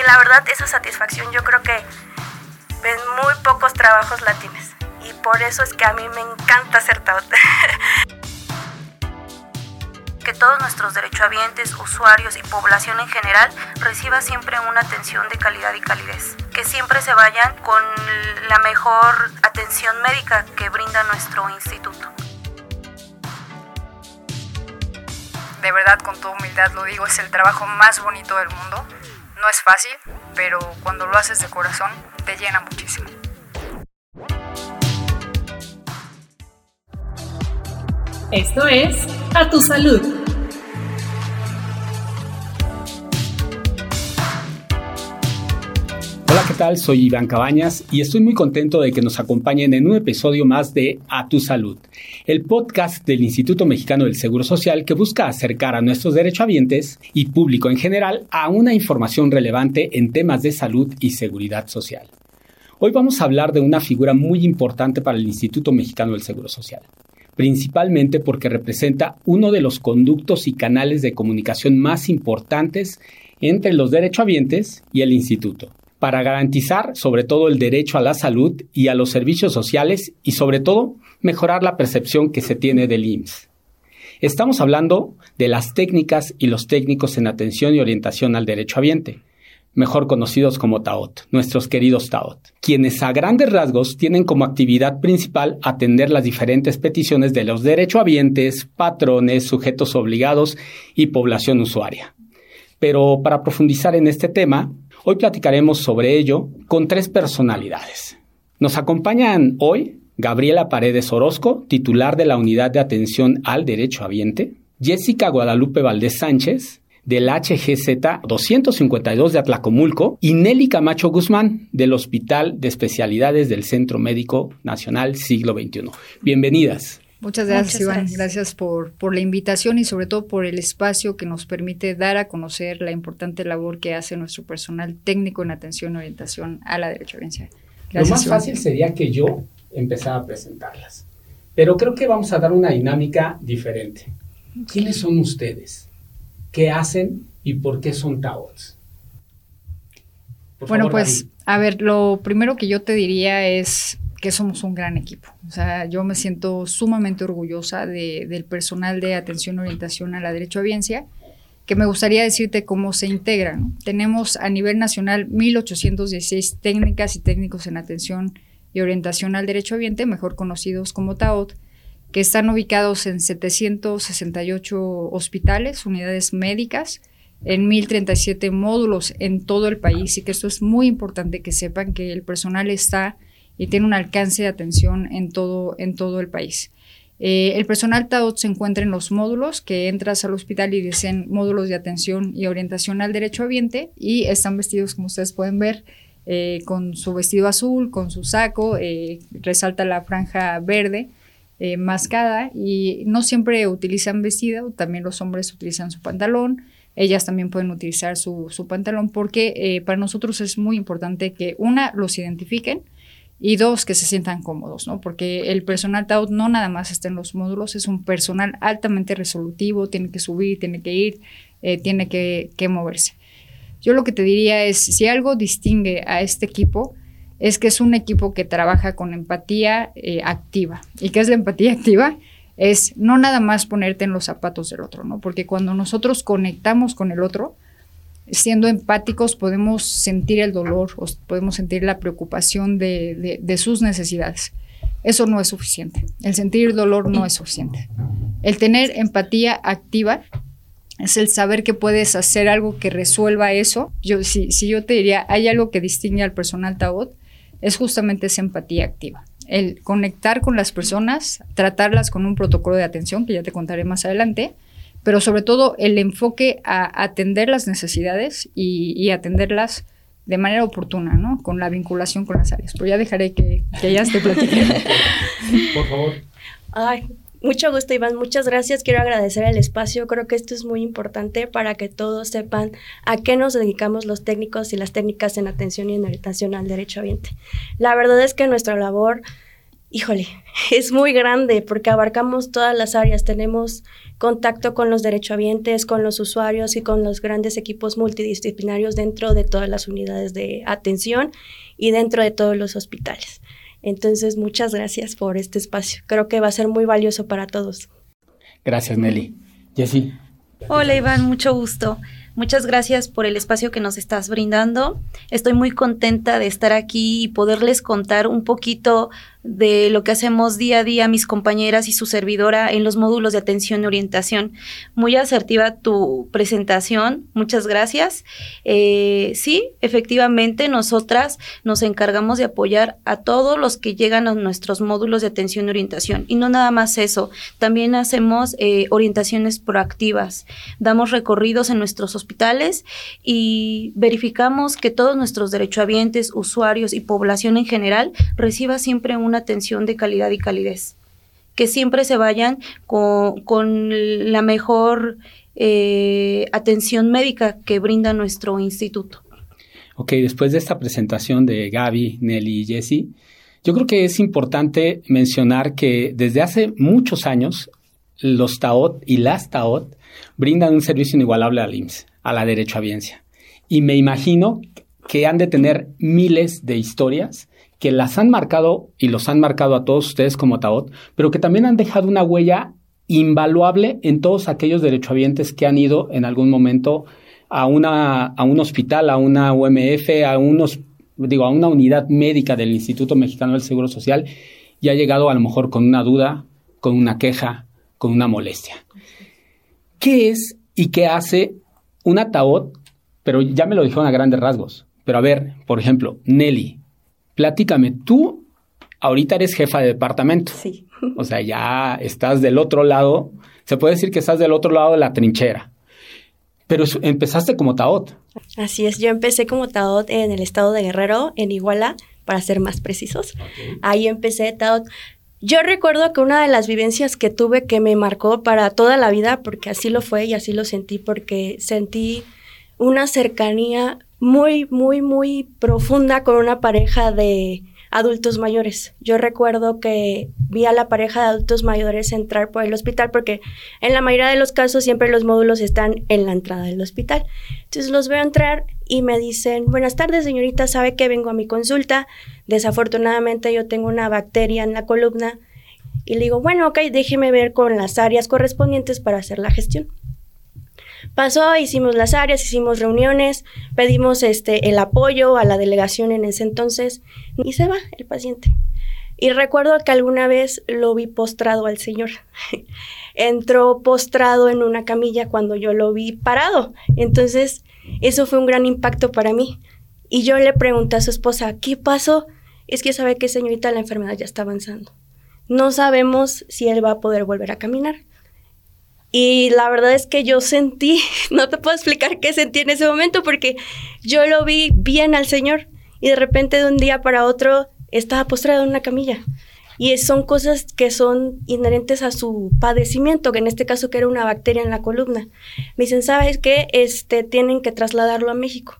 Y la verdad, esa satisfacción yo creo que en muy pocos trabajos la tienes. Y por eso es que a mí me encanta ser TAOT. que todos nuestros derechohabientes, usuarios y población en general reciba siempre una atención de calidad y calidez. Que siempre se vayan con la mejor atención médica que brinda nuestro instituto. De verdad, con toda humildad lo digo, es el trabajo más bonito del mundo. No es fácil, pero cuando lo haces de corazón te llena muchísimo. Esto es A Tu Salud. Hola, ¿qué tal? Soy Iván Cabañas y estoy muy contento de que nos acompañen en un episodio más de A Tu Salud, el podcast del Instituto Mexicano del Seguro Social que busca acercar a nuestros derechohabientes y público en general a una información relevante en temas de salud y seguridad social. Hoy vamos a hablar de una figura muy importante para el Instituto Mexicano del Seguro Social, principalmente porque representa uno de los conductos y canales de comunicación más importantes entre los derechohabientes y el instituto, para garantizar sobre todo el derecho a la salud y a los servicios sociales y sobre todo mejorar la percepción que se tiene del IMSS. Estamos hablando de las técnicas y los técnicos en atención y orientación al derechohabiente, mejor conocidos como TAOT, nuestros queridos TAOT, quienes a grandes rasgos tienen como actividad principal atender las diferentes peticiones de los derechohabientes, patrones, sujetos obligados y población usuaria. Pero para profundizar en este tema, hoy platicaremos sobre ello con tres personalidades. Nos acompañan hoy Gabriela Paredes Orozco, titular de la Unidad de Atención al Derechohabiente, Jessica Guadalupe Valdés Sánchez, del HGZ 252 de Atlacomulco y Nelly Camacho Guzmán del Hospital de Especialidades del Centro Médico Nacional Siglo XXI. Bienvenidas. Muchas gracias, Iván. Gracias, por, por, la invitación y sobre todo por el espacio que nos permite dar a conocer la importante labor que hace nuestro personal técnico en atención y orientación a la derechohabiente. Lo más fácil sería que yo empezara a presentarlas, pero creo que vamos a dar una dinámica diferente. ¿Quiénes son ustedes? qué hacen y por qué son TAOTs. bueno, pues a ver, lo primero que yo te diría es que somos un gran equipo. O sea, yo me siento sumamente orgullosa del personal de atención y orientación a la derecho audiencia, que me gustaría decirte cómo se integran. Tenemos a nivel nacional 1.816 técnicas y técnicos en atención y orientación al derecho ambiente, mejor conocidos como TAOT, que están ubicados en 768 hospitales, unidades médicas, en 1037 módulos en todo el país y que esto es muy importante que sepan que el personal está y tiene un alcance de atención en todo, en todo el país. Eh, el personal TAOT se encuentra en los módulos que entras al hospital y dicen módulos de atención y orientación al derecho ambiente y están vestidos, como ustedes pueden ver, eh, con su vestido azul, con su saco, eh, resalta la franja verde mascada y no siempre utilizan vestido, también los hombres utilizan su pantalón, ellas también pueden utilizar su, pantalón porque para nosotros es muy importante que una, los identifiquen y dos, que se sientan cómodos, ¿no? Porque el personal TAUT no nada más está en los módulos, es un personal altamente resolutivo, tiene que subir, tiene que ir, eh, tiene que, moverse. Yo lo que te diría es, si algo distingue a este equipo, es que es un equipo que trabaja con empatía eh, activa. ¿Y qué es la empatía activa? Es no nada más ponerte en los zapatos del otro, ¿no? Porque cuando nosotros conectamos con el otro, siendo empáticos podemos sentir el dolor o podemos sentir la preocupación de, de sus necesidades. Eso no es suficiente. El sentir dolor no es suficiente. El tener empatía activa es el saber que puedes hacer algo que resuelva eso. Yo, si, si yo te diría, hay algo que distingue al personal TAOT, es justamente esa empatía activa. El conectar con las personas, tratarlas con un protocolo de atención, que ya te contaré más adelante, pero sobre todo el enfoque a atender las necesidades y, atenderlas de manera oportuna, ¿no? Con la vinculación con las áreas. Pero ya dejaré que, que ellas te platiquen. Por favor. Ay, mucho gusto, Iván. Muchas gracias. Quiero agradecer el espacio. Creo que esto es muy importante para que todos sepan a qué nos dedicamos los técnicos y las técnicas en atención y en orientación al derecho ambiente. La verdad es que nuestra labor, híjole, es muy grande porque abarcamos todas las áreas. Tenemos contacto con los derechohabientes, con los usuarios y con los grandes equipos multidisciplinarios dentro de todas las unidades de atención y dentro de todos los hospitales. Entonces, muchas gracias por este espacio. Creo que va a ser muy valioso para todos. Gracias, Nelly. Jessy. Hola, Iván, mucho gusto. Muchas gracias por el espacio que nos estás brindando. Estoy muy contenta de estar aquí y poderles contar un poquito de lo que hacemos día a día mis compañeras y su servidora en los módulos de atención y orientación. Muy asertiva tu presentación, muchas gracias. Eh, sí, efectivamente, nosotras nos encargamos de apoyar a todos los que llegan a nuestros módulos de atención y orientación. Y no nada más eso, también hacemos eh, orientaciones proactivas, damos recorridos en nuestros hospitales y verificamos que todos nuestros derechohabientes, usuarios y población en general reciba siempre un una atención de calidad y calidez. Que siempre se vayan con, la mejor eh, atención médica que brinda nuestro instituto. Ok, después de esta presentación de Gaby, Nelly y Jesse, yo creo que es importante mencionar que desde hace muchos años los TAOT y las TAOT brindan un servicio inigualable al IMSS, a la derechohabiencia. Y me imagino que han de tener miles de historias que las han marcado y los han marcado a todos ustedes como TAOT, pero que también han dejado una huella invaluable en todos aquellos derechohabientes que han ido en algún momento a, una, a un hospital, a una UMF, a unos, digo, a una unidad médica del Instituto Mexicano del Seguro Social y ha llegado a lo mejor con una duda, con una queja, con una molestia. ¿Qué es y qué hace una TAOT? Pero ya me lo dijeron a grandes rasgos. Pero a ver, por ejemplo, Nelly, platícame, tú ahorita eres jefa de departamento. Sí. O sea, ya estás del otro lado, se puede decir que estás del otro lado de la trinchera. Pero empezaste como Taot. Así es, yo empecé como Taot en el estado de Guerrero, en Iguala, para ser más precisos. Ahí empecé Taot. Yo recuerdo que una de las vivencias que tuve que me marcó para toda la vida, porque así lo fue y así lo sentí, porque sentí una cercanía muy, muy, muy profunda con una pareja de adultos mayores. Yo recuerdo que vi a la pareja de adultos mayores entrar por el hospital porque en la mayoría de los casos siempre los módulos están en la entrada del hospital. Entonces los veo entrar y me dicen, buenas tardes señorita, sabe que vengo a mi consulta. Desafortunadamente yo tengo una bacteria en la columna. Y le digo, bueno, ok, déjeme ver con las áreas correspondientes para hacer la gestión. Pasó, hicimos las áreas, hicimos reuniones, pedimos este, el apoyo a la delegación en ese entonces y se va el paciente. Y recuerdo que alguna vez lo vi postrado al señor. Entró postrado en una camilla cuando yo lo vi parado. Entonces, eso fue un gran impacto para mí. Y yo le pregunté a su esposa, ¿qué pasó? Es que sabe que señorita la enfermedad ya está avanzando. No sabemos si él va a poder volver a caminar. Y la verdad es que yo sentí, no te puedo explicar qué sentí en ese momento porque yo lo vi bien al Señor y de repente de un día para otro estaba postrado en una camilla. Y son cosas que son inherentes a su padecimiento, que en este caso que era una bacteria en la columna. Me dicen, ¿sabes qué? Este, tienen que trasladarlo a México.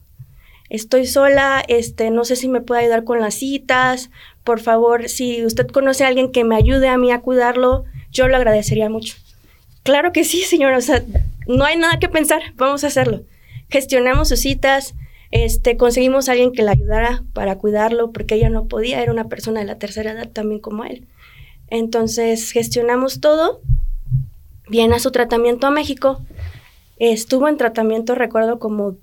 Estoy sola, este, no sé si me puede ayudar con las citas. Por favor, si usted conoce a alguien que me ayude a mí a cuidarlo, yo lo agradecería mucho. Claro que sí, señora. O sea, no hay nada que pensar. Vamos a hacerlo. Gestionamos sus citas. Este, conseguimos a alguien que la ayudara para cuidarlo porque ella no podía. Era una persona de la tercera edad también como él. Entonces, gestionamos todo. Viene a su tratamiento a México. Estuvo en tratamiento, recuerdo, como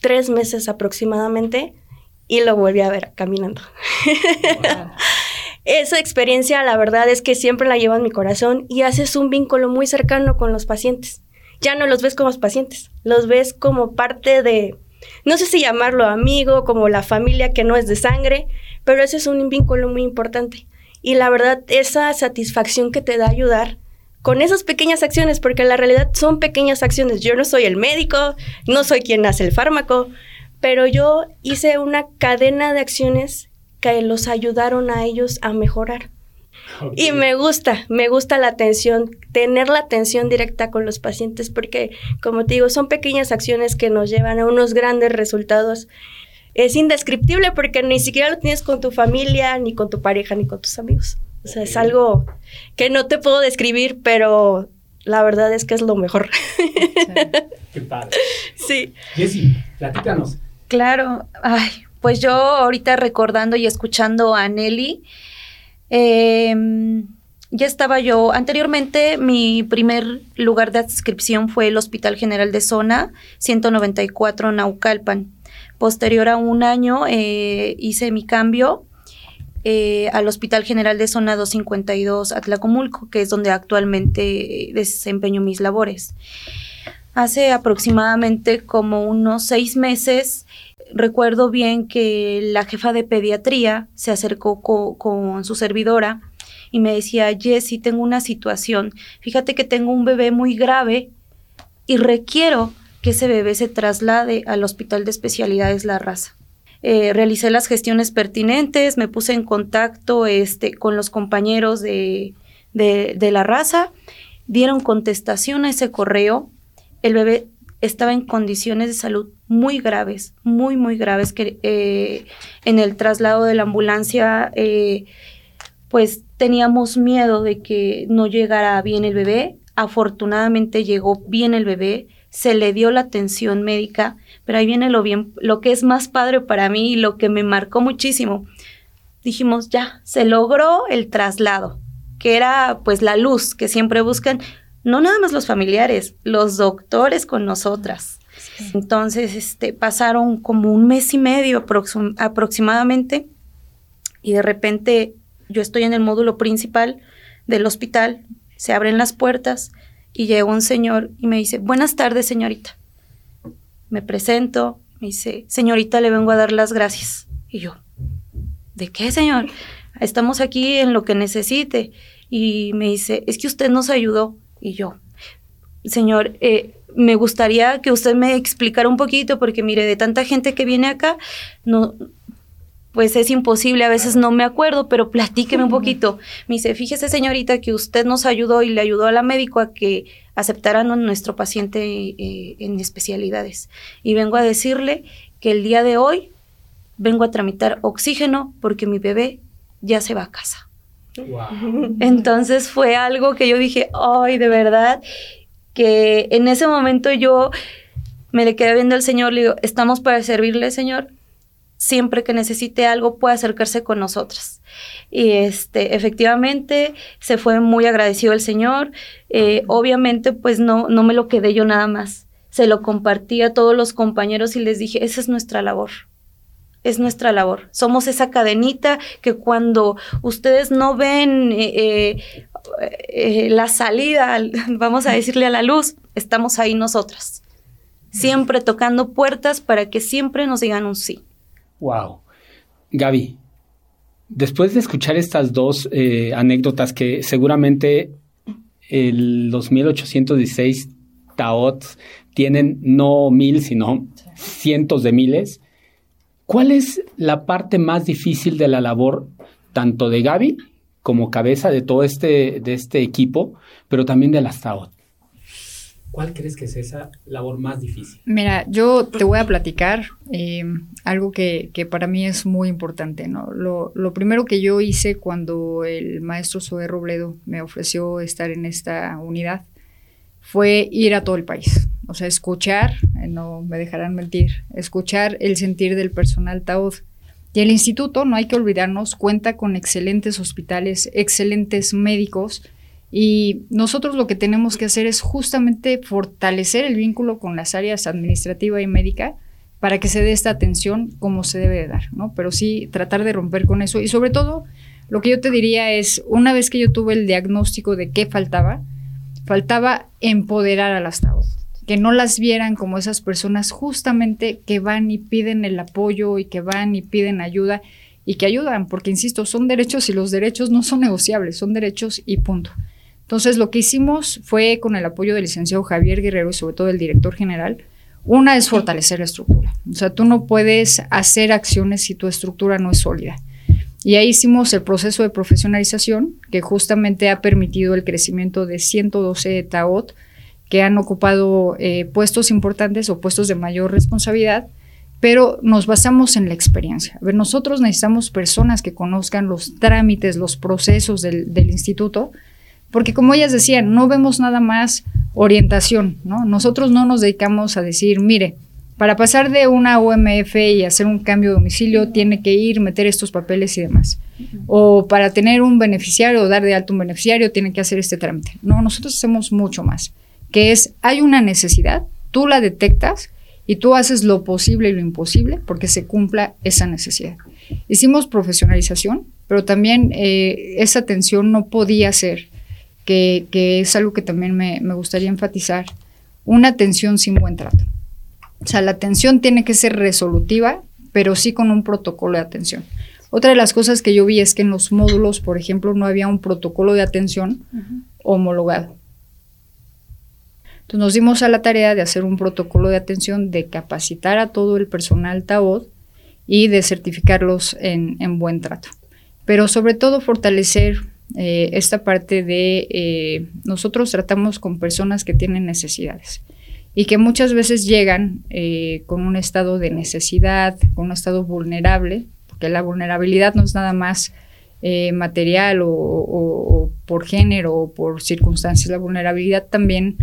tres meses aproximadamente y lo volví a ver caminando. Esa experiencia, la verdad es que siempre la llevo en mi corazón y haces un vínculo muy cercano con los pacientes. Ya no los ves como pacientes, los ves como parte de, no sé si llamarlo amigo, como la familia que no es de sangre, pero ese es un vínculo muy importante. Y la verdad, esa satisfacción que te da ayudar con esas pequeñas acciones, porque en la realidad son pequeñas acciones. Yo no soy el médico, no soy quien hace el fármaco, pero yo hice una cadena de acciones que los ayudaron a ellos a mejorar. Y me gusta, me gusta la atención, tener la atención directa con los pacientes, porque, como te digo, son pequeñas acciones que nos llevan a unos grandes resultados. Es indescriptible porque ni siquiera lo tienes con tu familia, ni con tu pareja, ni con tus amigos. O sea, es algo que no te puedo describir, pero la verdad es que es lo mejor. Qué padre. Sí. Jessy, platícanos. Claro, ay, pues yo ahorita recordando y escuchando a Nelly, em, ya estaba yo, anteriormente mi primer lugar de adscripción fue el Hospital General de Zona 194 Naucalpan. Posterior a un año eh, hice mi cambio eh, al Hospital General de Zona 252 Atlacomulco, que es donde actualmente desempeño mis labores. Hace aproximadamente como unos seis meses, recuerdo bien que la jefa de pediatría se acercó con su servidora y me decía, Jessy, tengo una situación, fíjate que tengo un bebé muy grave y requiero que ese bebé se traslade al Hospital de Especialidades La Raza. Eh, realicé las gestiones pertinentes, me puse en contacto este, con los compañeros de, de, la raza, dieron contestación a ese correo, el bebé estaba en condiciones de salud muy graves, muy, muy graves, que eh, en el traslado de la ambulancia, eh, pues teníamos miedo de que no llegara bien el bebé. Afortunadamente llegó bien el bebé, se le dio la atención médica, pero ahí viene lo bien, lo que es más padre para mí y lo que me marcó muchísimo. Dijimos, ya, se logró el traslado, que era pues la luz que siempre buscan, no nada más los familiares, los doctores con nosotras. Entonces, este, pasaron como un mes y medio aproximadamente y de repente yo estoy en el módulo principal del hospital, se abren las puertas y llega un señor y me dice, buenas tardes señorita. Me presento, me dice, señorita, le vengo a dar las gracias. Y yo, ¿de qué, señor? Estamos aquí en lo que necesite. Y me dice, es que usted nos ayudó. Y yo, señor, eh, me gustaría que usted me explicara un poquito, porque mire, de tanta gente que viene acá, no, pues es imposible, a veces no me acuerdo, pero platíqueme un poquito. Me dice, fíjese señorita que usted nos ayudó y le ayudó a la médico a que aceptaran a nuestro paciente eh, en especialidades. Y vengo a decirle que el día de hoy vengo a tramitar oxígeno porque mi bebé ya se va a casa. Entonces fue algo que yo dije, ay, de verdad, que en ese momento yo me le quedé viendo al Señor, le digo, estamos para servirle, Señor, siempre que necesite algo puede acercarse con nosotras. Y este, efectivamente, se fue muy agradecido el Señor. Eh, obviamente, pues no, no me lo quedé yo nada más. Se lo compartí a todos los compañeros y les dije, esa es nuestra labor. Es nuestra labor. Somos esa cadenita que cuando ustedes no ven eh, eh, la salida, vamos a decirle a la luz, estamos ahí nosotras. Siempre tocando puertas para que siempre nos digan un sí. Wow. Gaby, después de escuchar estas dos eh, anécdotas que seguramente los 1816 Taots tienen no mil, sino cientos de miles, ¿cuál es la parte más difícil de la labor tanto de Gaby como cabeza de todo este, de este equipo, pero también de las Taot? ¿Cuál crees que es esa labor más difícil? Mira, yo te voy a platicar eh, algo que, para mí es muy importante. ¿no? Lo, primero que yo hice cuando el maestro Zoe Robledo me ofreció estar en esta unidad fue ir a todo el país. O sea, escuchar, eh, no me dejarán mentir, escuchar el sentir del personal TAUD. Y el instituto, no hay que olvidarnos, cuenta con excelentes hospitales, excelentes médicos, y nosotros lo que tenemos que hacer es justamente fortalecer el vínculo con las áreas administrativa y médica para que se dé esta atención como se debe de dar, ¿no? Pero sí tratar de romper con eso y sobre todo lo que yo te diría es, una vez que yo tuve el diagnóstico de qué faltaba, faltaba empoderar a las TAO, que no las vieran como esas personas justamente que van y piden el apoyo y que van y piden ayuda y que ayudan, porque insisto, son derechos y los derechos no son negociables, son derechos y punto. Entonces, lo que hicimos fue, con el apoyo del licenciado Javier Guerrero y sobre todo del director general, una es fortalecer la estructura. O sea, tú no puedes hacer acciones si tu estructura no es sólida. Y ahí hicimos el proceso de profesionalización, que justamente ha permitido el crecimiento de 112 TAOT que han ocupado eh, puestos importantes o puestos de mayor responsabilidad, pero nos basamos en la experiencia. A ver, nosotros necesitamos personas que conozcan los trámites, los procesos del, instituto, Porque como ellas decían, no vemos nada más orientación, ¿no? Nosotros no nos dedicamos a decir, mire, para pasar de una UMF y hacer un cambio de domicilio, tiene que ir, meter estos papeles y demás. O para tener un beneficiario o dar de alto un beneficiario, tiene que hacer este trámite. No, nosotros hacemos mucho más, que es, hay una necesidad, tú la detectas y tú haces lo posible y lo imposible porque se cumpla esa necesidad. Hicimos profesionalización, pero también eh, esa atención no podía ser, que, es algo que también me, me gustaría enfatizar, una atención sin buen trato. O sea, la atención tiene que ser resolutiva, pero sí con un protocolo de atención. Otra de las cosas que yo vi es que en los módulos, por ejemplo, no había un protocolo de atención homologado. Entonces nos dimos a la tarea de hacer un protocolo de atención, de capacitar a todo el personal TAOD y de certificarlos en, buen trato. Pero sobre todo fortalecer eh, esta parte de eh, nosotros tratamos con personas que tienen necesidades y que muchas veces llegan eh, con un estado de necesidad, con un estado vulnerable, porque la vulnerabilidad no es nada más material o, por género o por circunstancias, la vulnerabilidad también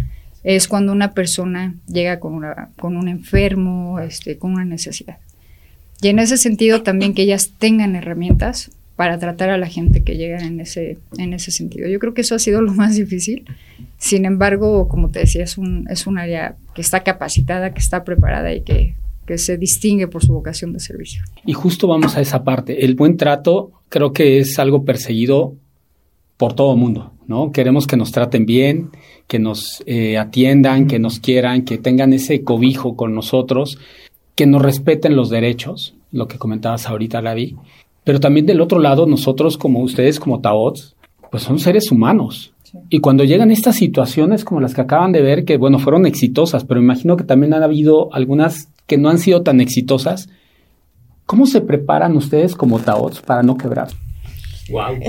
es cuando una persona llega con, un enfermo, este, con una necesidad. Y en ese sentido también que ellas tengan herramientas para tratar a la gente que llega en ese, en ese sentido. Yo creo que eso ha sido lo más difícil. Sin embargo, como te decía, es un, es un área que está capacitada, que está preparada y que, que se distingue por su vocación de servicio. Y justo vamos a esa parte. El buen trato creo que es algo perseguido por todo el mundo, ¿no? Queremos que nos traten bien, que nos eh, atiendan, que nos quieran, que tengan ese cobijo con nosotros, que nos respeten los derechos, lo que comentabas ahorita, Gaby, pero también del otro lado, nosotros como ustedes, como Taots, pues son seres humanos. Y cuando llegan estas situaciones como las que acaban de ver, que bueno, fueron exitosas, pero imagino que también han habido algunas que no han sido tan exitosas, ¿cómo se preparan ustedes como Taots para no quebrar? Wow.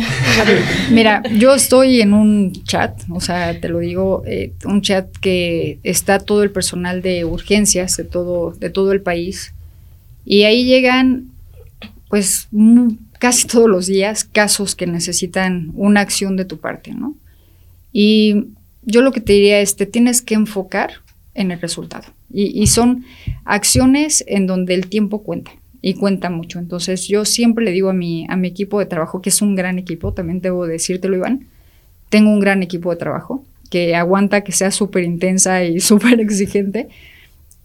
Mira, yo estoy en un chat, o sea, te lo digo, eh, un chat que está todo el personal de urgencias de todo, de todo el país. Y ahí llegan pues casi todos los días casos que necesitan una acción de tu parte, ¿no? Y yo lo que te diría es, te tienes que enfocar en el resultado. Y, son acciones en donde el tiempo cuenta y cuenta mucho. Entonces yo siempre le digo a mi, a mi equipo de trabajo, que es un gran equipo, también debo decírtelo, Iván, tengo un gran equipo de trabajo que aguanta que sea súper intensa y súper exigente,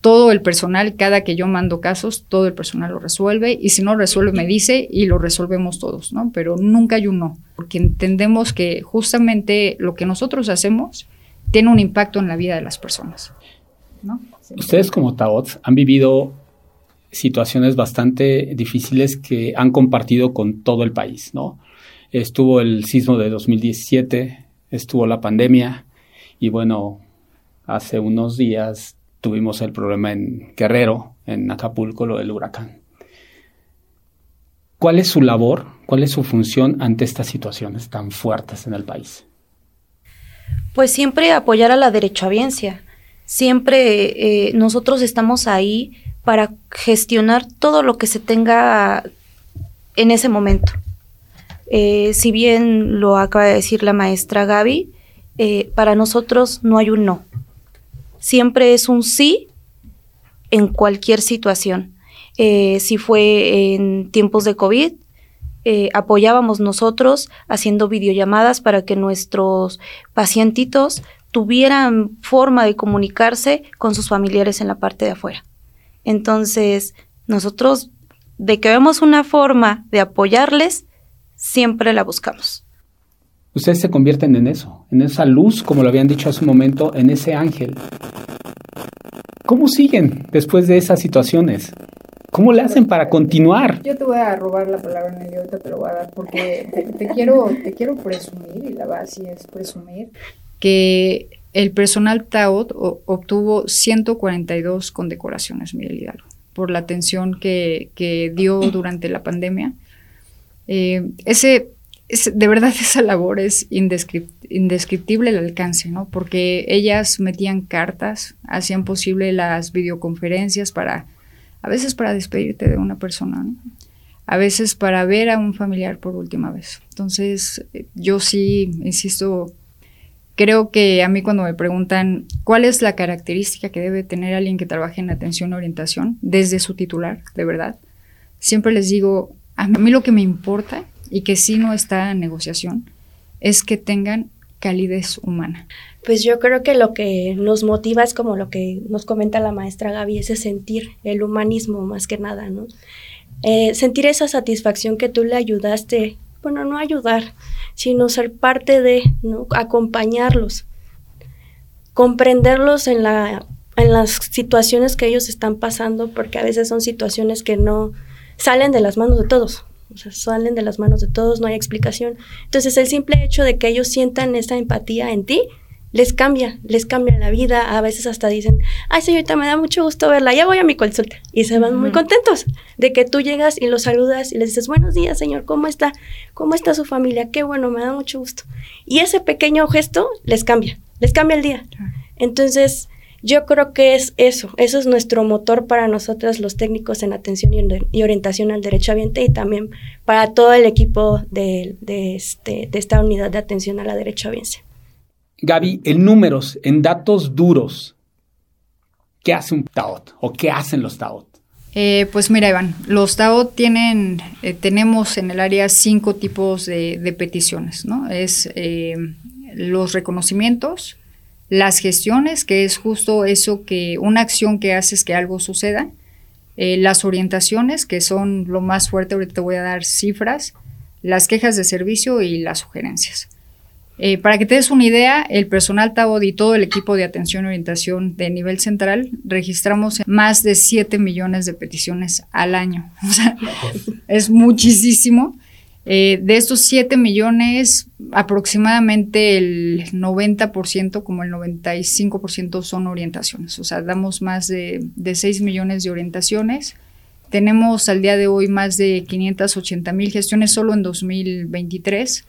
todo el personal, cada que yo mando casos, todo el personal lo resuelve y si no resuelve me dice y lo resolvemos todos, ¿no? Pero nunca hay un no, porque entendemos que justamente lo que nosotros hacemos tiene un impacto en la vida de las personas. ¿no? Ustedes como Taots han vivido situaciones bastante difíciles que han compartido con todo el país, ¿no? Estuvo el sismo de 2017, estuvo la pandemia y bueno, hace unos días tuvimos el problema en Guerrero, en Acapulco, lo del huracán. ¿Cuál es su labor, cuál es su función ante estas situaciones tan fuertes en el país? Pues siempre apoyar a la derechohabiencia. Siempre eh, nosotros estamos ahí para gestionar todo lo que se tenga en ese momento. Eh, si bien lo acaba de decir la maestra Gaby, eh, para nosotros no hay un no siempre es un sí en cualquier situación. Eh, si fue en tiempos de COVID, apoyábamos nosotros haciendo videollamadas para que nuestros pacientitos tuvieran forma de comunicarse con sus familiares en la parte de afuera. Entonces, nosotros, de que vemos una forma de apoyarles, siempre la buscamos. Ustedes se convierten en eso, en esa luz, como lo habían dicho hace un momento, en ese ángel. ¿Cómo siguen después de esas situaciones? ¿Cómo le hacen para continuar? Yo te voy a robar la palabra el ahorita te lo voy a dar porque te, quiero, te quiero presumir, y la base es presumir, que el personal TAOT obtuvo 142 condecoraciones, Miguel Hidalgo, por la atención que, que dio durante la pandemia. Eh, ese de verdad esa labor es indescriptible el alcance, ¿no? Porque ellas metían cartas, hacían posible las videoconferencias para, a veces para despedirte de una persona. A veces para ver a un familiar por última vez. Entonces, yo sí, insisto, creo que a mí cuando me preguntan cuál es la característica que debe tener alguien que trabaje en atención y orientación desde su titular, de verdad, siempre les digo, a mí lo que me importa y que sí no está en negociación es que tengan calidez humana. Pues yo creo que lo que nos motiva es como lo que nos comenta la maestra Gaby, ese sentir, el humanismo más que nada, ¿no? Eh, sentir esa satisfacción que tú le ayudaste, bueno, no ayudar, sino ser parte de, acompañarlos, comprenderlos en, la, en las situaciones que ellos están pasando, porque a veces son situaciones que no salen de las manos de todos, salen de las manos de todos, no hay explicación. Entonces, el simple hecho de que ellos sientan esa empatía en ti, les cambia, les cambia la vida. A veces hasta dicen, ay, señorita, me da mucho gusto verla, ya voy a mi consulta. Y se van muy contentos de que tú llegas y los saludas y les dices, buenos días, señor, ¿cómo está? ¿Cómo está su familia? Qué bueno, me da mucho gusto. Y ese pequeño gesto les cambia, les cambia el día. Entonces, yo creo que es eso, eso es nuestro motor para nosotros los técnicos en atención y, orientación al derecho ambiente y también para todo el equipo de, este, de esta unidad de atención a la derecho ambiente. Gaby, en números, en datos duros, ¿qué hace un TAOT o qué hacen los TAOT? Eh, pues mira, Iván, los TAOT tienen, eh, tenemos en el área cinco tipos de, peticiones, ¿no? Es eh, los reconocimientos, las gestiones, que es justo eso que una acción que haces que algo suceda, eh, las orientaciones, que son lo más fuerte, ahorita te voy a dar cifras, las quejas de servicio y las sugerencias. Eh, para que te des una idea, el personal TAOD y todo el equipo de atención y orientación de nivel central registramos más de 7 millones de peticiones al año. O sea, es muchísimo. Eh, de estos 7 millones, aproximadamente el 90%, como el 95% son orientaciones. O sea, damos más de, de 6 millones de orientaciones. Tenemos al día de hoy más de 580 mil gestiones solo en 2023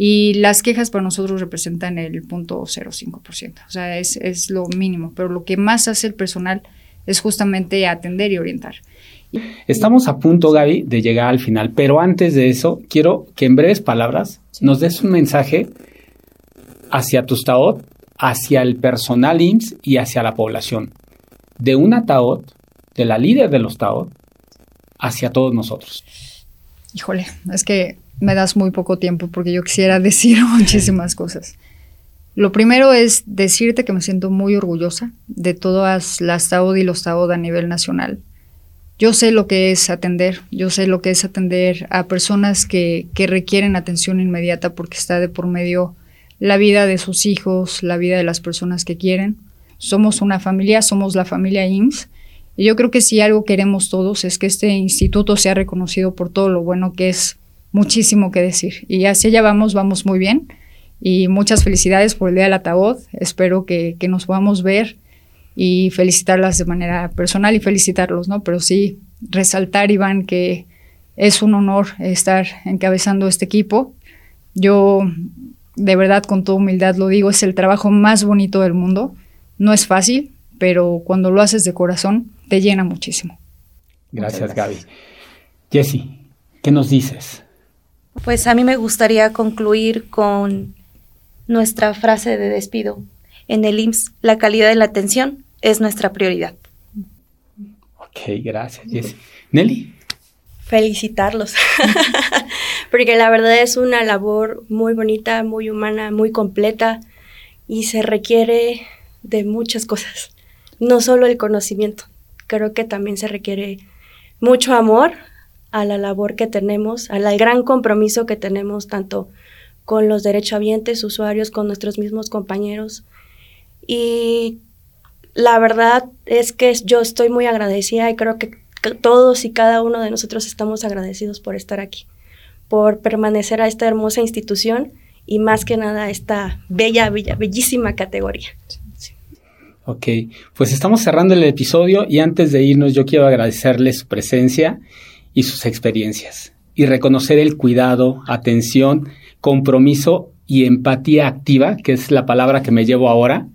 y las quejas para nosotros representan el 0.05%. O sea, es, es lo mínimo, pero lo que más hace el personal es justamente atender y orientar. Estamos a punto, Gaby, de llegar al final, pero antes de eso, quiero que en breves palabras nos des un mensaje hacia tus TAOT, hacia el personal IMSS y hacia la población. De una TAOT, de la líder de los TAOT, hacia todos nosotros. Híjole, es que me das muy poco tiempo porque yo quisiera decir muchísimas cosas. Lo primero es decirte que me siento muy orgullosa de todas las TAOD y los TAOD a nivel nacional yo sé lo que es atender, yo sé lo que es atender a personas que, que requieren atención inmediata porque está de por medio la vida de sus hijos, la vida de las personas que quieren. Somos una familia, somos la familia IMSS. Y yo creo que si algo queremos todos es que este instituto sea reconocido por todo lo bueno que es muchísimo que decir. Y hacia allá vamos, vamos muy bien. Y muchas felicidades por el Día del Ataúd. Espero que, que nos podamos ver y felicitarlas de manera personal y felicitarlos, ¿no? Pero sí resaltar, Iván, que es un honor estar encabezando este equipo. Yo, de verdad, con toda humildad lo digo, es el trabajo más bonito del mundo. No es fácil, pero cuando lo haces de corazón, te llena muchísimo. Gracias, Gaby. Jessy, ¿qué nos dices? Pues a mí me gustaría concluir con nuestra frase de despido. En el IMSS, la calidad de la atención es nuestra prioridad. Ok, gracias, Nelly. Felicitarlos, porque la verdad es una labor muy bonita, muy humana, muy completa y se requiere de muchas cosas, no solo el conocimiento, creo que también se requiere mucho amor a la labor que tenemos, al gran compromiso que tenemos tanto con los derechohabientes, usuarios, con nuestros mismos compañeros. Y la verdad es que yo estoy muy agradecida y creo que todos y cada uno de nosotros estamos agradecidos por estar aquí, por permanecer a esta hermosa institución y más que nada a esta bella, bella, bellísima categoría. Ok, pues estamos cerrando el episodio y antes de irnos yo quiero agradecerles su presencia y sus experiencias y reconocer el cuidado, atención, compromiso y empatía activa, que es la palabra que me llevo ahora.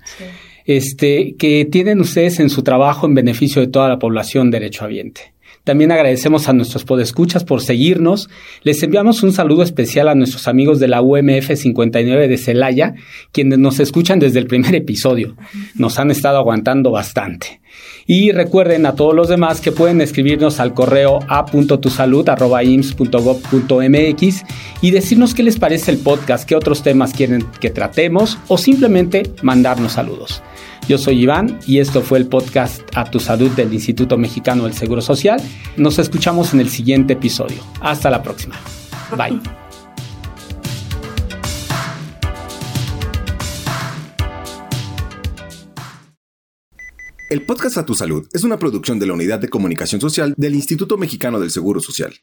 este, que tienen ustedes en su trabajo en beneficio de toda la población derechohabiente. También agradecemos a nuestros podescuchas por seguirnos. Les enviamos un saludo especial a nuestros amigos de la UMF 59 de Celaya, quienes nos escuchan desde el primer episodio. Nos han estado aguantando bastante. Y recuerden a todos los demás que pueden escribirnos al correo a.tusalud.ims.gov.mx y decirnos qué les parece el podcast, qué otros temas quieren que tratemos o simplemente mandarnos saludos. Yo soy Iván y esto fue el podcast A tu Salud del Instituto Mexicano del Seguro Social. Nos escuchamos en el siguiente episodio. Hasta la próxima. Bye. El podcast A tu Salud es una producción de la Unidad de Comunicación Social del Instituto Mexicano del Seguro Social.